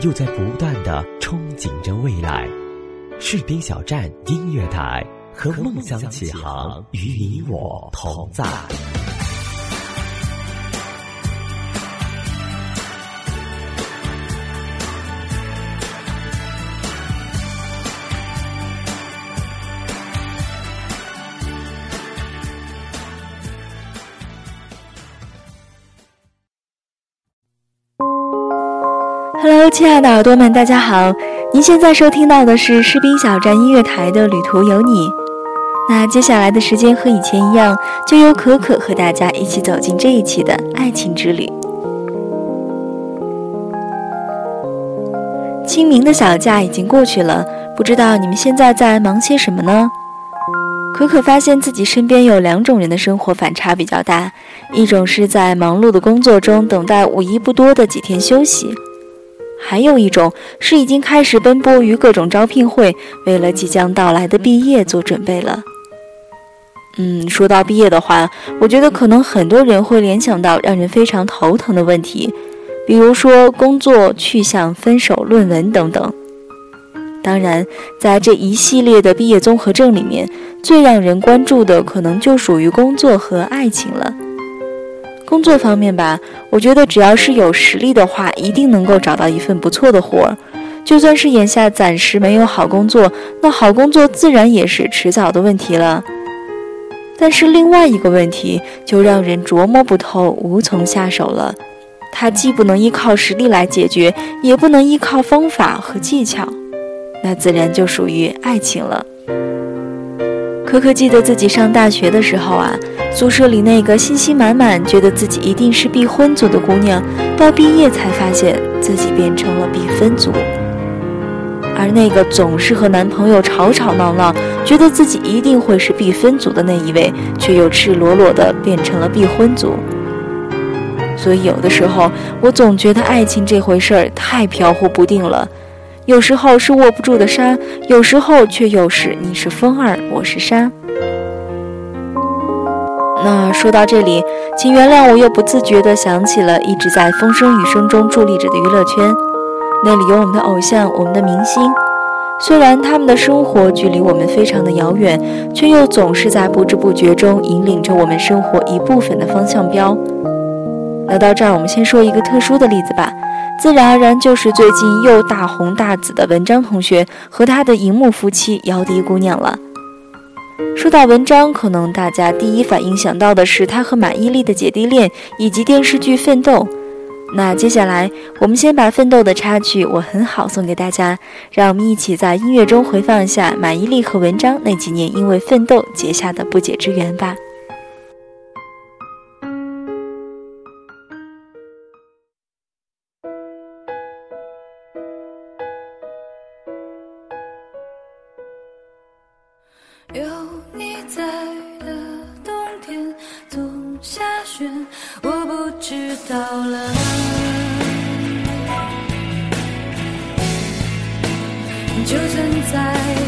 又在不断的憧憬着未来。士兵小站音乐台和梦想起航，与你我同在。Hello，亲爱的耳朵们，大家好！您现在收听到的是士兵小站音乐台的《旅途有你》。那接下来的时间和以前一样，就由可可和大家一起走进这一期的爱情之旅。清明的小假已经过去了，不知道你们现在在忙些什么呢？可可发现自己身边有两种人的生活反差比较大，一种是在忙碌的工作中等待五一不多的几天休息。还有一种是已经开始奔波于各种招聘会，为了即将到来的毕业做准备了。嗯，说到毕业的话，我觉得可能很多人会联想到让人非常头疼的问题，比如说工作去向、分手、论文等等。当然，在这一系列的毕业综合症里面，最让人关注的可能就属于工作和爱情了。工作方面吧，我觉得只要是有实力的话，一定能够找到一份不错的活儿。就算是眼下暂时没有好工作，那好工作自然也是迟早的问题了。但是另外一个问题就让人琢磨不透、无从下手了。它既不能依靠实力来解决，也不能依靠方法和技巧，那自然就属于爱情了。可可记得自己上大学的时候啊，宿舍里那个信心满满、觉得自己一定是必婚族的姑娘，到毕业才发现自己变成了必分族；而那个总是和男朋友吵吵闹闹、觉得自己一定会是必分族的那一位，却又赤裸裸的变成了必婚族。所以有的时候，我总觉得爱情这回事儿太飘忽不定了。有时候是握不住的沙，有时候却又是你是风儿，我是沙。那说到这里，请原谅我又不自觉地想起了一直在风声雨声中伫立着的娱乐圈，那里有我们的偶像，我们的明星。虽然他们的生活距离我们非常的遥远，却又总是在不知不觉中引领着我们生活一部分的方向标。那到这儿，我们先说一个特殊的例子吧。自然而然就是最近又大红大紫的文章同学和他的荧幕夫妻姚笛姑娘了。说到文章，可能大家第一反应想到的是他和马伊琍的姐弟恋以及电视剧《奋斗》。那接下来，我们先把《奋斗》的插曲《我很好》送给大家，让我们一起在音乐中回放一下马伊琍和文章那几年因为奋斗结下的不解之缘吧。我不知道了。就算在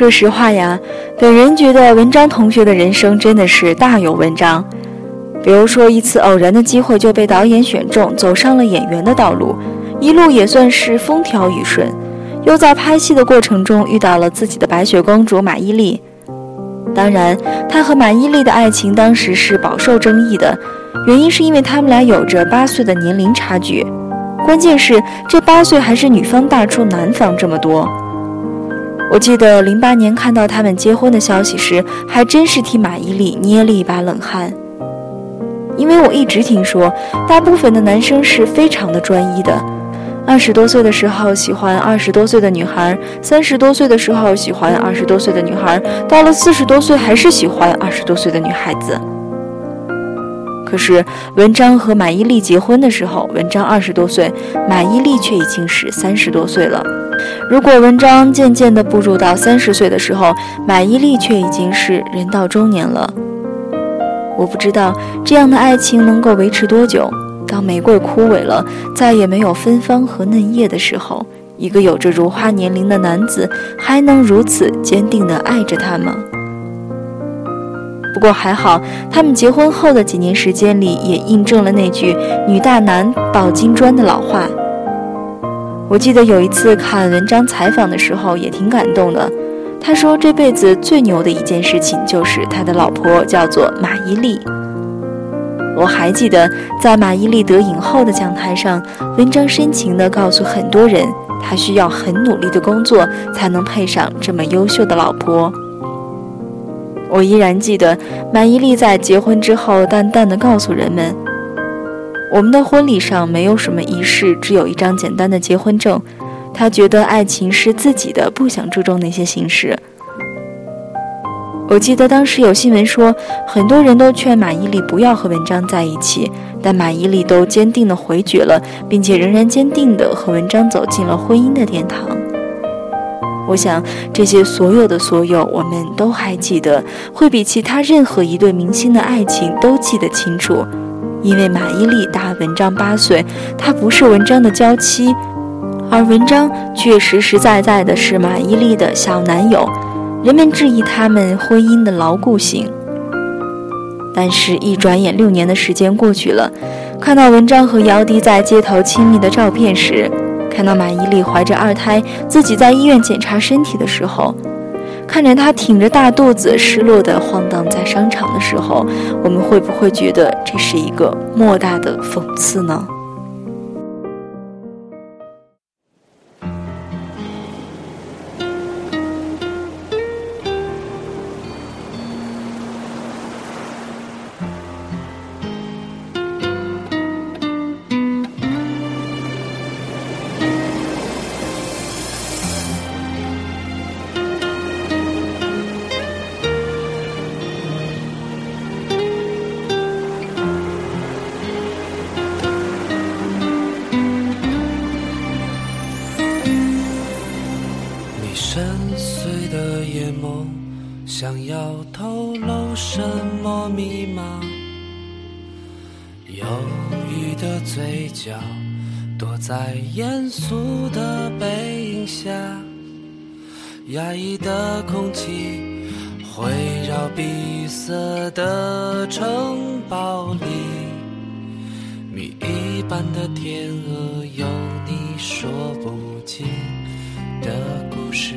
说实话呀，本人觉得文章同学的人生真的是大有文章。比如说，一次偶然的机会就被导演选中，走上了演员的道路，一路也算是风调雨顺。又在拍戏的过程中遇到了自己的白雪公主马伊琍。当然，他和马伊琍的爱情当时是饱受争议的，原因是因为他们俩有着八岁的年龄差距，关键是这八岁还是女方大出男方这么多。我记得零八年看到他们结婚的消息时，还真是替马伊琍捏了一把冷汗。因为我一直听说，大部分的男生是非常的专一的，二十多岁的时候喜欢二十多岁的女孩，三十多岁的时候喜欢二十多岁的女孩，到了四十多岁还是喜欢二十多岁的女孩子。可是文章和马伊琍结婚的时候，文章二十多岁，马伊琍却已经是三十多岁了。如果文章渐渐地步入到三十岁的时候，马伊琍却已经是人到中年了。我不知道这样的爱情能够维持多久。当玫瑰枯萎了，再也没有芬芳和嫩叶的时候，一个有着如花年龄的男子还能如此坚定地爱着她吗？不过还好，他们结婚后的几年时间里，也印证了那句“女大男抱金砖”的老话。我记得有一次看文章采访的时候，也挺感动的。他说：“这辈子最牛的一件事情，就是他的老婆叫做马伊琍。”我还记得，在马伊琍得影后的讲台上，文章深情地告诉很多人，他需要很努力的工作，才能配上这么优秀的老婆。我依然记得，马伊琍在结婚之后，淡淡的告诉人们：“我们的婚礼上没有什么仪式，只有一张简单的结婚证。”他觉得爱情是自己的，不想注重那些形式。我记得当时有新闻说，很多人都劝马伊琍不要和文章在一起，但马伊琍都坚定地回绝了，并且仍然坚定地和文章走进了婚姻的殿堂。我想，这些所有的所有，我们都还记得，会比其他任何一对明星的爱情都记得清楚，因为马伊琍大文章八岁，她不是文章的娇妻。而文章却实实在在的是马伊琍的小男友，人们质疑他们婚姻的牢固性。但是，一转眼六年的时间过去了，看到文章和姚笛在街头亲密的照片时，看到马伊琍怀着二胎自己在医院检查身体的时候，看着他挺着大肚子失落的晃荡在商场的时候，我们会不会觉得这是一个莫大的讽刺呢？想要透露什么密码？忧郁的嘴角躲在严肃的背影下，压抑的空气环绕闭塞的城堡里，谜一般的天鹅有你说不尽的故事。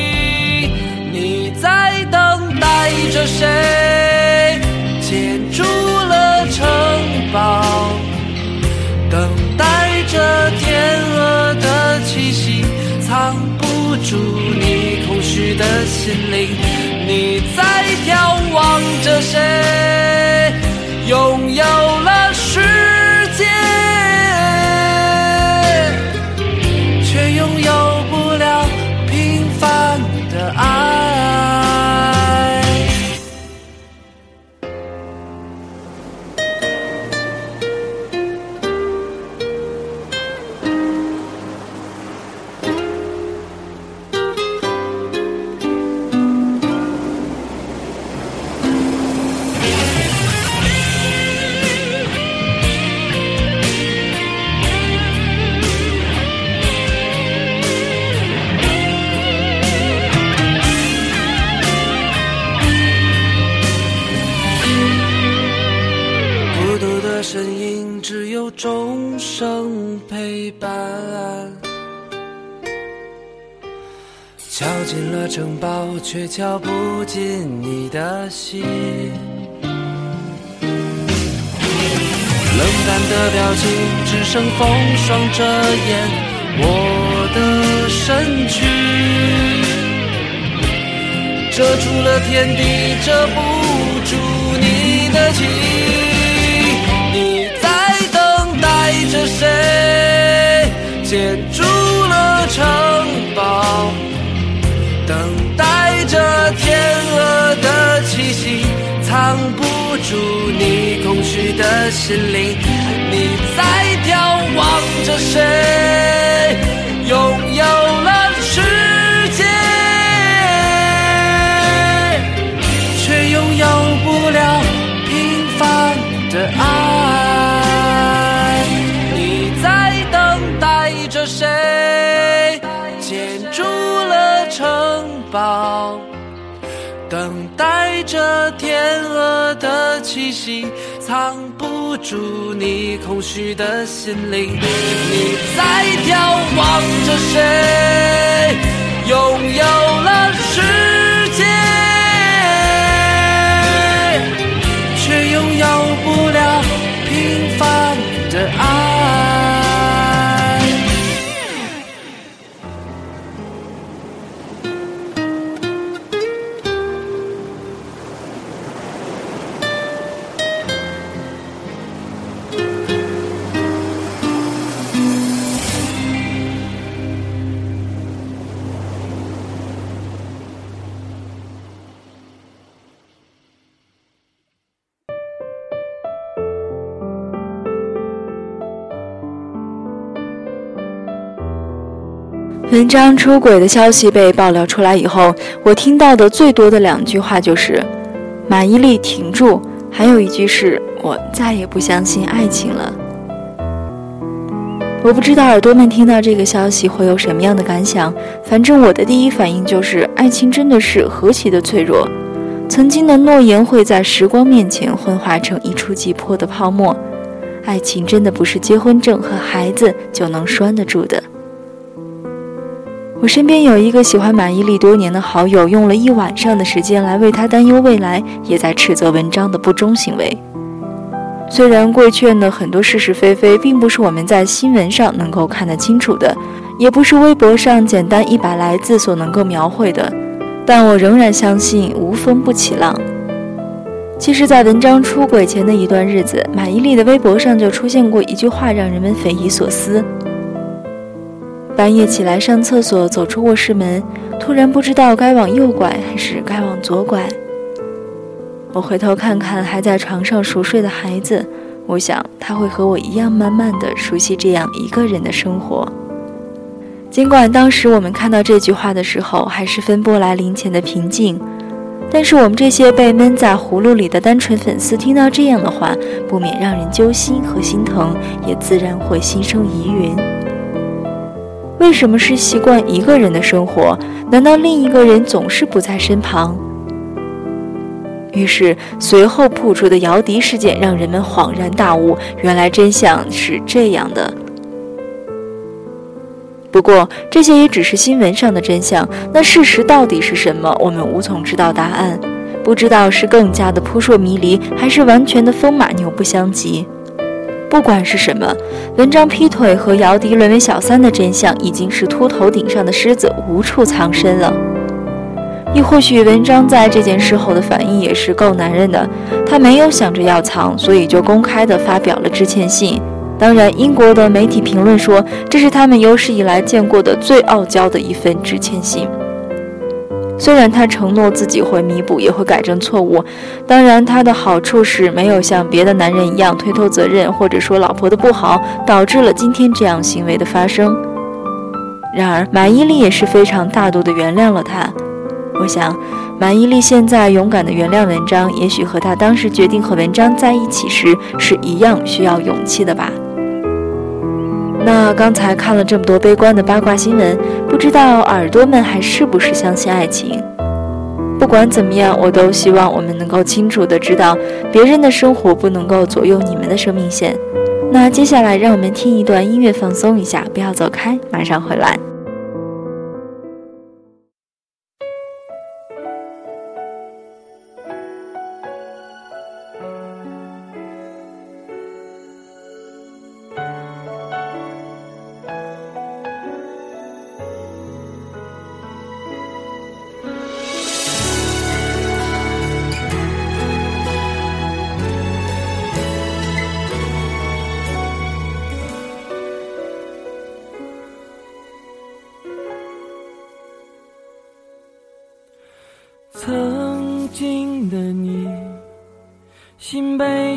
你在等待着谁？建筑了城堡，等待着天鹅的气息，藏不住你空虚的心灵。你在眺望着谁？拥有了陪伴。敲进了城堡，却敲不进你的心。冷淡的表情，只剩风霜遮掩我的身躯，遮住了天地，遮不住你的情。建筑了城堡，等待着天鹅的气息，藏不住你空虚的心灵。你在眺望着谁？气息，藏不住你空虚的心灵。你在眺望着谁？拥有了世界，却拥有不了平凡的爱。文章出轨的消息被爆料出来以后，我听到的最多的两句话就是“马伊琍停住”，还有一句是我再也不相信爱情了。我不知道耳朵们听到这个消息会有什么样的感想，反正我的第一反应就是，爱情真的是何其的脆弱，曾经的诺言会在时光面前幻化成一触即破的泡沫，爱情真的不是结婚证和孩子就能拴得住的。我身边有一个喜欢马伊琍多年的好友，用了一晚上的时间来为她担忧未来，也在斥责文章的不忠行为。虽然贵圈的很多是是非非，并不是我们在新闻上能够看得清楚的，也不是微博上简单一百来字所能够描绘的，但我仍然相信无风不起浪。其实，在文章出轨前的一段日子，马伊琍的微博上就出现过一句话，让人们匪夷所思。半夜起来上厕所，走出卧室门，突然不知道该往右拐还是该往左拐。我回头看看还在床上熟睡的孩子，我想他会和我一样，慢慢的熟悉这样一个人的生活。尽管当时我们看到这句话的时候还是风波来临前的平静，但是我们这些被闷在葫芦里的单纯粉丝听到这样的话，不免让人揪心和心疼，也自然会心生疑云。为什么是习惯一个人的生活？难道另一个人总是不在身旁？于是随后曝出的姚笛事件让人们恍然大悟，原来真相是这样的。不过这些也只是新闻上的真相，那事实到底是什么？我们无从知道答案。不知道是更加的扑朔迷离，还是完全的风马牛不相及。不管是什么，文章劈腿和姚笛沦为小三的真相，已经是秃头顶上的狮子，无处藏身了。亦或许文章在这件事后的反应也是够男人的，他没有想着要藏，所以就公开的发表了致歉信。当然，英国的媒体评论说，这是他们有史以来见过的最傲娇的一份致歉信。虽然他承诺自己会弥补，也会改正错误，当然他的好处是没有像别的男人一样推脱责任，或者说老婆的不好导致了今天这样行为的发生。然而马伊琍也是非常大度的原谅了他。我想，马伊琍现在勇敢的原谅文章，也许和他当时决定和文章在一起时是一样需要勇气的吧。那刚才看了这么多悲观的八卦新闻，不知道耳朵们还是不是相信爱情？不管怎么样，我都希望我们能够清楚的知道，别人的生活不能够左右你们的生命线。那接下来让我们听一段音乐放松一下，不要走开，马上回来。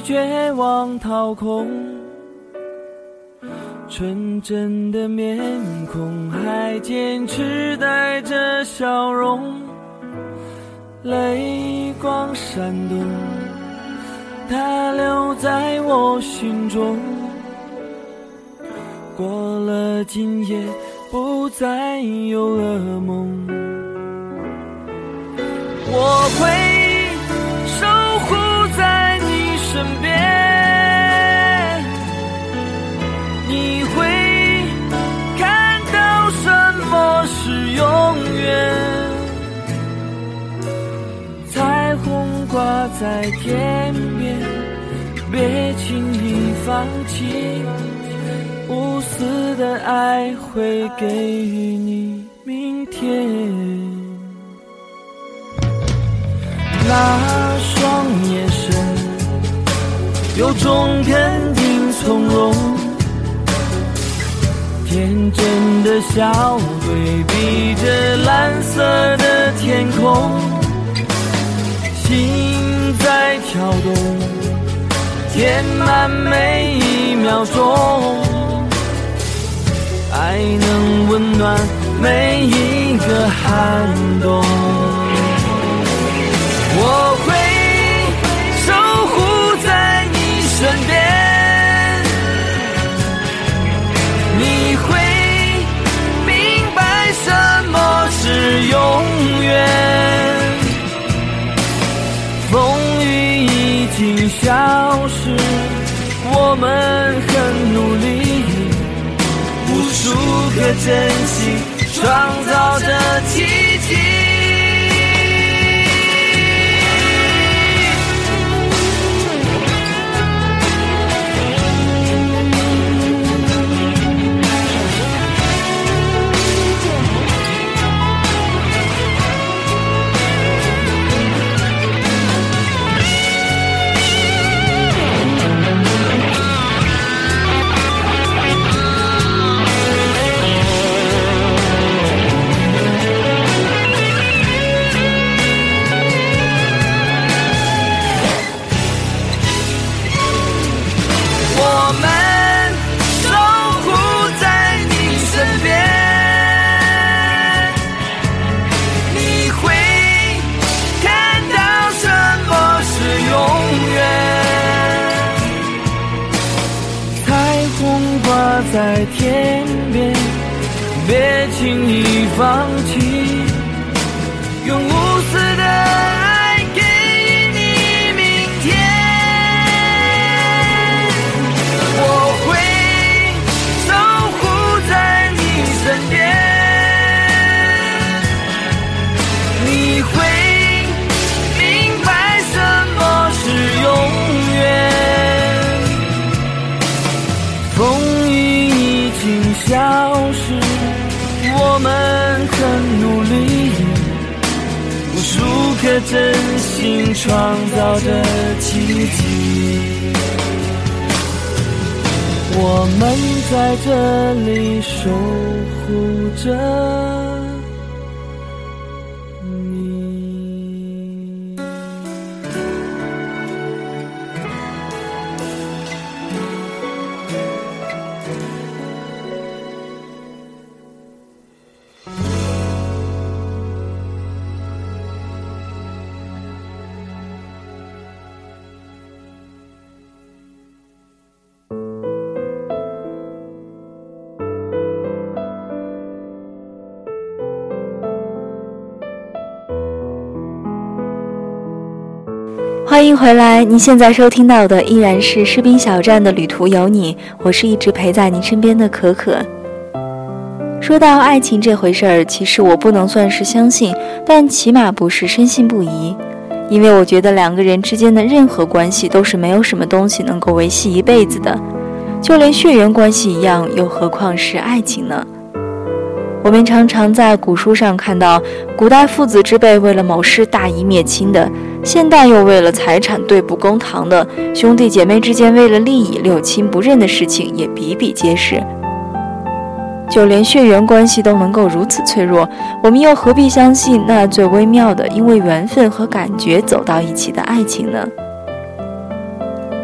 绝望掏空，纯真的面孔还坚持带着笑容，泪光闪动，它留在我心中。过了今夜，不再有噩梦。我会在天边，别轻易放弃，无私的爱会给予你明天。那双眼神，有种肯定从容，天真的笑对比着蓝色的天空，心跳动，填满每一秒钟，爱能温暖每一个寒冬。我会守护在你身边，你会明白什么是永远。我们很努力，无数个真心创造着奇迹。创造着奇迹。我们在这里守护着。欢迎回来！您现在收听到的依然是士兵小站的旅途有你，我是一直陪在您身边的可可。说到爱情这回事儿，其实我不能算是相信，但起码不是深信不疑，因为我觉得两个人之间的任何关系都是没有什么东西能够维系一辈子的，就连血缘关系一样，又何况是爱情呢？我们常常在古书上看到，古代父子之辈为了某事大义灭亲的，现代又为了财产对簿公堂的，兄弟姐妹之间为了利益六亲不认的事情也比比皆是。就连血缘关系都能够如此脆弱，我们又何必相信那最微妙的，因为缘分和感觉走到一起的爱情呢？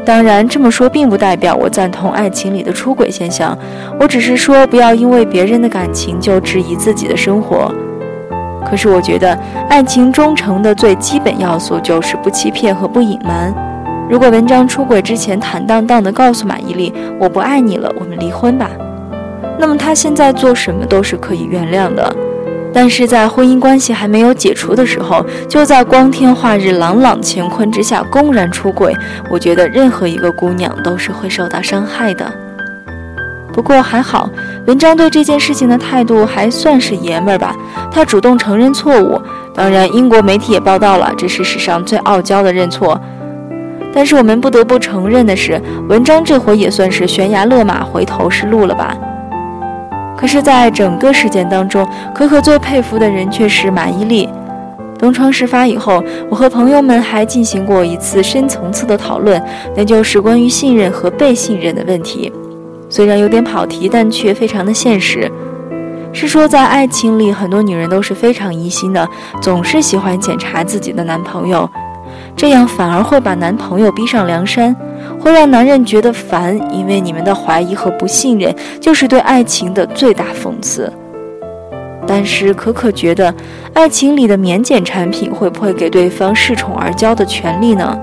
当然，这么说并不代表我赞同爱情里的出轨现象。我只是说，不要因为别人的感情就质疑自己的生活。可是，我觉得爱情忠诚的最基本要素就是不欺骗和不隐瞒。如果文章出轨之前坦荡荡地告诉马伊琍：“我不爱你了，我们离婚吧”，那么他现在做什么都是可以原谅的。但是在婚姻关系还没有解除的时候，就在光天化日、朗朗乾坤之下公然出轨，我觉得任何一个姑娘都是会受到伤害的。不过还好，文章对这件事情的态度还算是爷们儿吧，他主动承认错误。当然，英国媒体也报道了，这是史上最傲娇的认错。但是我们不得不承认的是，文章这回也算是悬崖勒马，回头是路了吧。可是，在整个事件当中，可可最佩服的人却是马伊琍。东窗事发以后，我和朋友们还进行过一次深层次的讨论，那就是关于信任和被信任的问题。虽然有点跑题，但却非常的现实。是说，在爱情里，很多女人都是非常疑心的，总是喜欢检查自己的男朋友，这样反而会把男朋友逼上梁山。会让男人觉得烦，因为你们的怀疑和不信任就是对爱情的最大讽刺。但是可可觉得，爱情里的免检产品会不会给对方恃宠而骄的权利呢？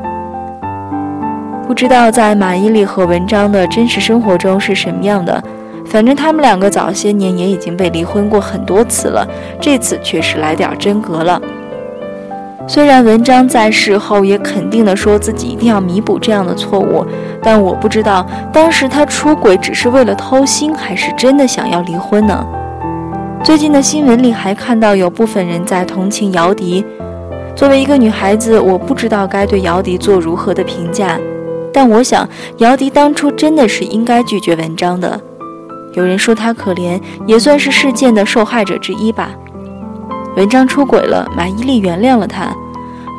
不知道在马伊琍和文章的真实生活中是什么样的，反正他们两个早些年也已经被离婚过很多次了，这次却是来点真格了。虽然文章在事后也肯定地说自己一定要弥补这样的错误，但我不知道当时他出轨只是为了偷腥，还是真的想要离婚呢？最近的新闻里还看到有部分人在同情姚笛。作为一个女孩子，我不知道该对姚笛做如何的评价，但我想姚笛当初真的是应该拒绝文章的。有人说她可怜，也算是事件的受害者之一吧。文章出轨了，马伊琍原谅了他，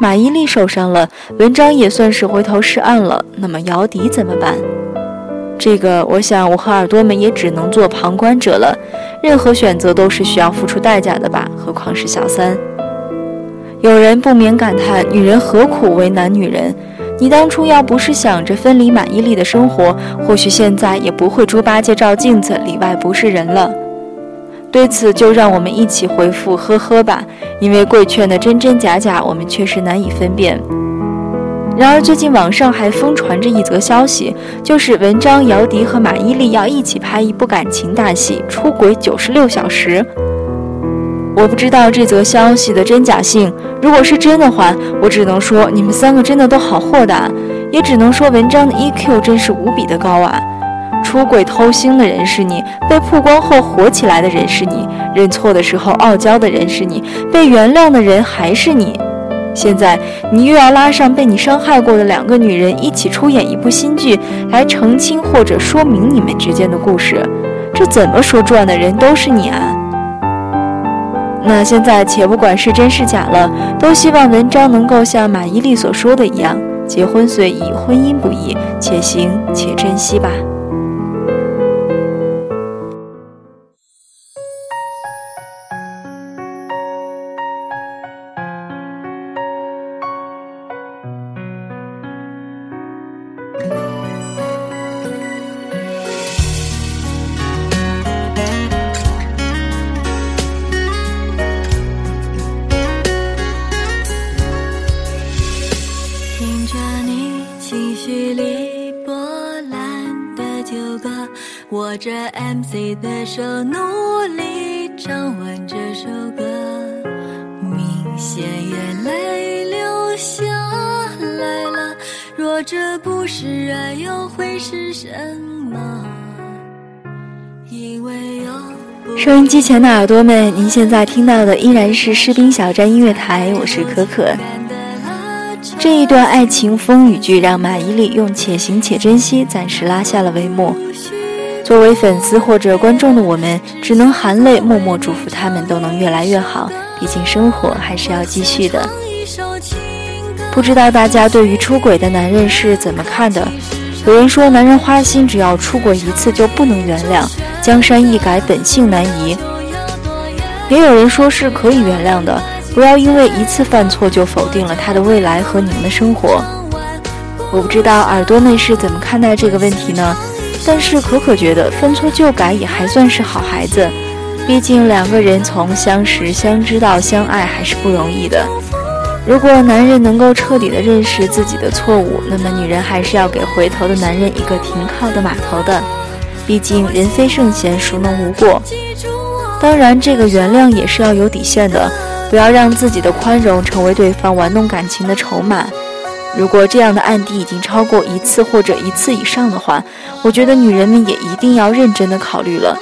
马伊琍受伤了，文章也算是回头是岸了。那么姚笛怎么办？这个，我想我和耳朵们也只能做旁观者了。任何选择都是需要付出代价的吧，何况是小三。有人不免感叹：女人何苦为难女人？你当初要不是想着分离马伊琍的生活，或许现在也不会猪八戒照镜子里外不是人了。对此，就让我们一起回复呵呵吧，因为贵圈的真真假假，我们确实难以分辨。然而，最近网上还疯传着一则消息，就是文章、姚笛和马伊琍要一起拍一部感情大戏《出轨九十六小时》。我不知道这则消息的真假性，如果是真的话，我只能说你们三个真的都好豁达，也只能说文章的 EQ 真是无比的高啊。出轨偷腥的人是你，被曝光后火起来的人是你，认错的时候傲娇的人是你，被原谅的人还是你。现在你又要拉上被你伤害过的两个女人一起出演一部新剧，来澄清或者说明你们之间的故事，这怎么说转的人都是你啊！那现在且不管是真是假了，都希望文章能够像马伊琍所说的一样，结婚虽易，婚姻不易，且行且珍惜吧。努力唱完这首歌，明显眼泪流下来了。若这不是爱，又会是什么？因为有收音机前的耳朵们，您现在听到的依然是士兵小站音乐台，我是可可。这一段爱情风雨剧让马伊琍用“且行且珍惜”暂时拉下了帷幕。作为粉丝或者观众的我们，只能含泪默默祝福他们都能越来越好。毕竟生活还是要继续的。不知道大家对于出轨的男人是怎么看的？有人说男人花心，只要出轨一次就不能原谅，江山易改，本性难移。也有人说是可以原谅的。不要因为一次犯错就否定了他的未来和你们的生活。我不知道耳朵们是怎么看待这个问题呢？但是可可觉得分错就改也还算是好孩子。毕竟两个人从相识、相知到相爱还是不容易的。如果男人能够彻底的认识自己的错误，那么女人还是要给回头的男人一个停靠的码头的。毕竟人非圣贤，孰能无过？当然，这个原谅也是要有底线的。不要让自己的宽容成为对方玩弄感情的筹码。如果这样的案底已经超过一次或者一次以上的话，我觉得女人们也一定要认真的考虑了，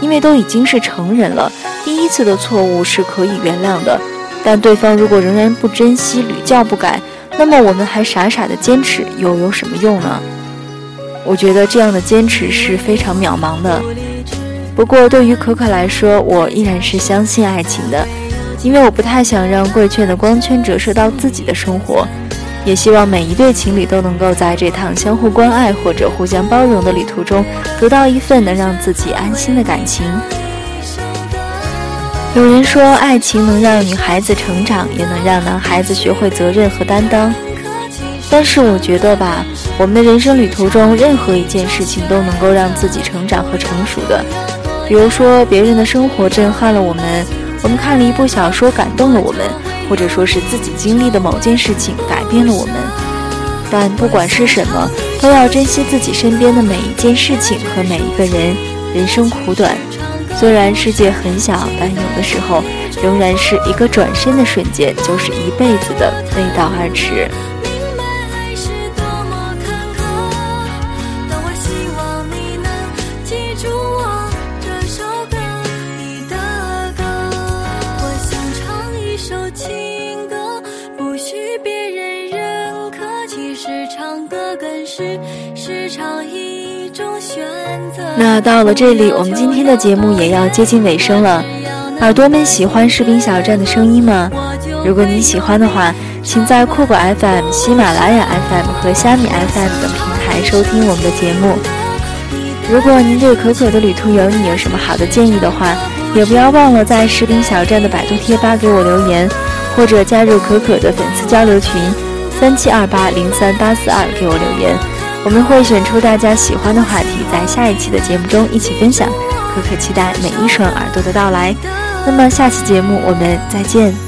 因为都已经是成人了。第一次的错误是可以原谅的，但对方如果仍然不珍惜、屡教不改，那么我们还傻傻的坚持又有什么用呢？我觉得这样的坚持是非常渺茫的。不过对于可可来说，我依然是相信爱情的。因为我不太想让贵圈的光圈折射到自己的生活，也希望每一对情侣都能够在这趟相互关爱或者互相包容的旅途中，得到一份能让自己安心的感情。有人说，爱情能让女孩子成长，也能让男孩子学会责任和担当。但是我觉得吧，我们的人生旅途中，任何一件事情都能够让自己成长和成熟的。比如说，别人的生活震撼了我们。我们看了一部小说，感动了我们，或者说是自己经历的某件事情改变了我们。但不管是什么，都要珍惜自己身边的每一件事情和每一个人。人生苦短，虽然世界很小，但有的时候，仍然是一个转身的瞬间，就是一辈子的背道而驰。那到了这里，我们今天的节目也要接近尾声了。耳朵们喜欢士兵小站的声音吗？如果你喜欢的话，请在酷狗 FM、喜马拉雅 FM 和虾米 FM 等平台收听我们的节目。如果您对可可的旅途有你有什么好的建议的话，也不要忘了在士兵小站的百度贴吧给我留言，或者加入可可的粉丝交流群三七二八零三八四二给我留言。我们会选出大家喜欢的话题，在下一期的节目中一起分享。可可期待每一双耳朵的到来。那么下期节目我们再见。